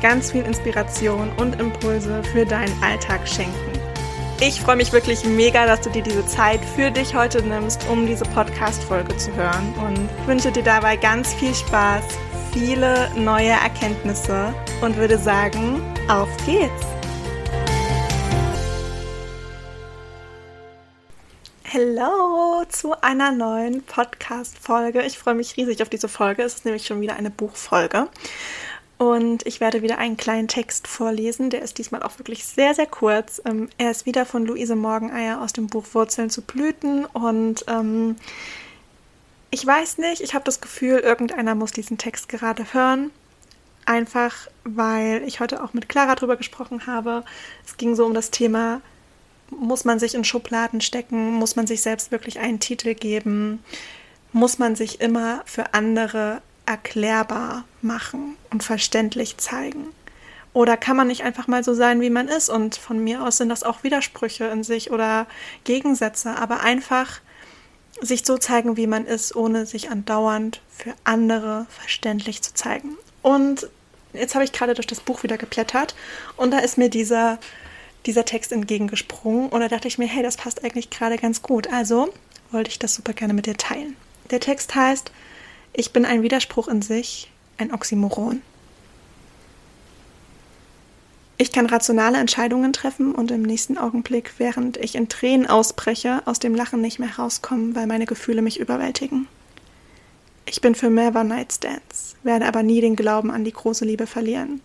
ganz viel Inspiration und Impulse für deinen Alltag schenken. Ich freue mich wirklich mega, dass du dir diese Zeit für dich heute nimmst, um diese Podcast-Folge zu hören und wünsche dir dabei ganz viel Spaß, viele neue Erkenntnisse und würde sagen, auf geht's! Hallo zu einer neuen Podcast-Folge. Ich freue mich riesig auf diese Folge. Es ist nämlich schon wieder eine Buchfolge. Und ich werde wieder einen kleinen Text vorlesen. Der ist diesmal auch wirklich sehr, sehr kurz. Ähm, er ist wieder von Luise Morgeneier aus dem Buch Wurzeln zu Blüten. Und ähm, ich weiß nicht, ich habe das Gefühl, irgendeiner muss diesen Text gerade hören. Einfach, weil ich heute auch mit Clara drüber gesprochen habe. Es ging so um das Thema, muss man sich in Schubladen stecken? Muss man sich selbst wirklich einen Titel geben? Muss man sich immer für andere erklärbar machen und verständlich zeigen? Oder kann man nicht einfach mal so sein, wie man ist? Und von mir aus sind das auch Widersprüche in sich oder Gegensätze, aber einfach sich so zeigen, wie man ist, ohne sich andauernd für andere verständlich zu zeigen. Und jetzt habe ich gerade durch das Buch wieder geblättert und da ist mir dieser, dieser Text entgegengesprungen und da dachte ich mir, hey, das passt eigentlich gerade ganz gut. Also wollte ich das super gerne mit dir teilen. Der Text heißt, ich bin ein Widerspruch in sich, ein Oxymoron. Ich kann rationale Entscheidungen treffen und im nächsten Augenblick, während ich in Tränen ausbreche, aus dem Lachen nicht mehr rauskommen, weil meine Gefühle mich überwältigen. Ich bin für mehr One-Night-Stands, werde aber nie den Glauben an die große Liebe verlieren.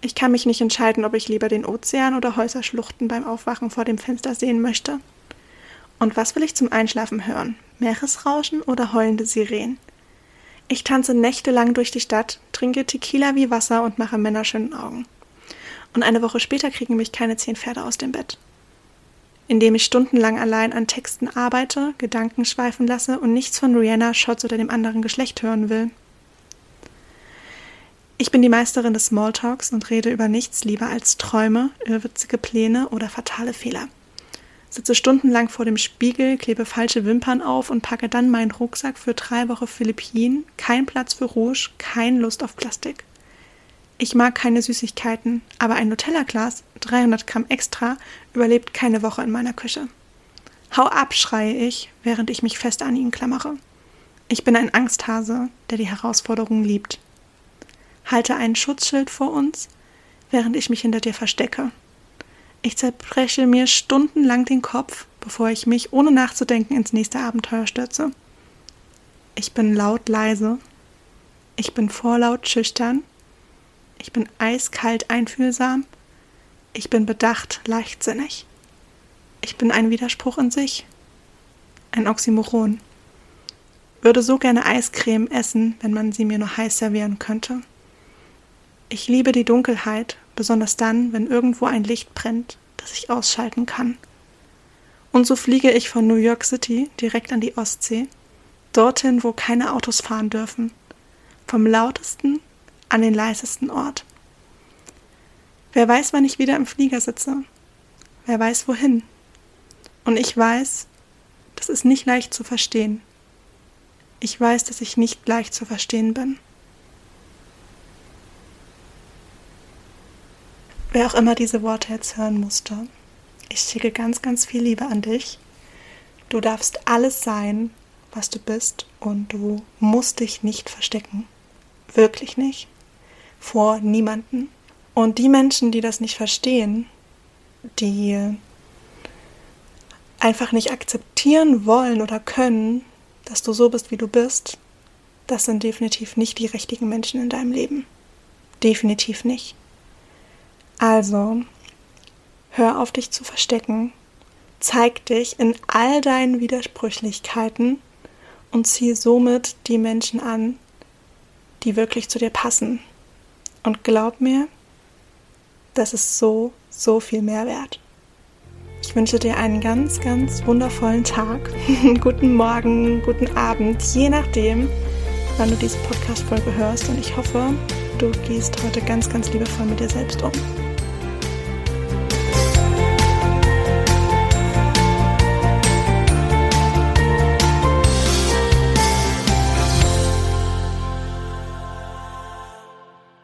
Ich kann mich nicht entscheiden, ob ich lieber den Ozean oder Häuserschluchten beim Aufwachen vor dem Fenster sehen möchte. Und was will ich zum Einschlafen hören? Meeresrauschen oder heulende Sirenen? Ich tanze nächtelang durch die Stadt, trinke Tequila wie Wasser und mache Männer schönen Augen. Und eine Woche später kriegen mich keine zehn Pferde aus dem Bett. Indem ich stundenlang allein an Texten arbeite, Gedanken schweifen lasse und nichts von Rihanna, Shots oder dem anderen Geschlecht hören will. Ich bin die Meisterin des Smalltalks und rede über nichts lieber als Träume, irrwitzige Pläne oder fatale Fehler sitze stundenlang vor dem Spiegel, klebe falsche Wimpern auf und packe dann meinen Rucksack für drei Wochen Philippinen, kein Platz für Rouge, kein Lust auf Plastik. Ich mag keine Süßigkeiten, aber ein Nutella-Glas, 300 Gramm extra, überlebt keine Woche in meiner Küche. Hau ab, schreie ich, während ich mich fest an ihn klammere. Ich bin ein Angsthase, der die Herausforderung liebt. Halte ein Schutzschild vor uns, während ich mich hinter dir verstecke. Ich zerbreche mir stundenlang den Kopf, bevor ich mich ohne nachzudenken ins nächste Abenteuer stürze. Ich bin laut leise. Ich bin vorlaut schüchtern. Ich bin eiskalt einfühlsam. Ich bin bedacht leichtsinnig. Ich bin ein Widerspruch in sich. Ein Oxymoron. Würde so gerne Eiscreme essen, wenn man sie mir nur heiß servieren könnte. Ich liebe die Dunkelheit, besonders dann, wenn irgendwo ein Licht brennt, das ich ausschalten kann. Und so fliege ich von New York City direkt an die Ostsee, dorthin, wo keine Autos fahren dürfen, vom lautesten an den leisesten Ort. Wer weiß, wann ich wieder im Flieger sitze? Wer weiß wohin? Und ich weiß, das ist nicht leicht zu verstehen. Ich weiß, dass ich nicht leicht zu verstehen bin. Wer auch immer diese Worte jetzt hören musste, ich schicke ganz, ganz viel Liebe an dich. Du darfst alles sein, was du bist und du musst dich nicht verstecken. Wirklich nicht. Vor niemanden. Und die Menschen, die das nicht verstehen, die einfach nicht akzeptieren wollen oder können, dass du so bist, wie du bist, das sind definitiv nicht die richtigen Menschen in deinem Leben. Definitiv nicht. Also, hör auf dich zu verstecken, zeig dich in all deinen Widersprüchlichkeiten und zieh somit die Menschen an, die wirklich zu dir passen. Und glaub mir, Das ist so, so viel mehr wert. Ich wünsche dir einen ganz, ganz wundervollen Tag, guten Morgen, guten Abend, je nachdem, wann du diese Podcast-Folge hörst. Und ich hoffe, du gehst heute ganz, ganz liebevoll mit dir selbst um.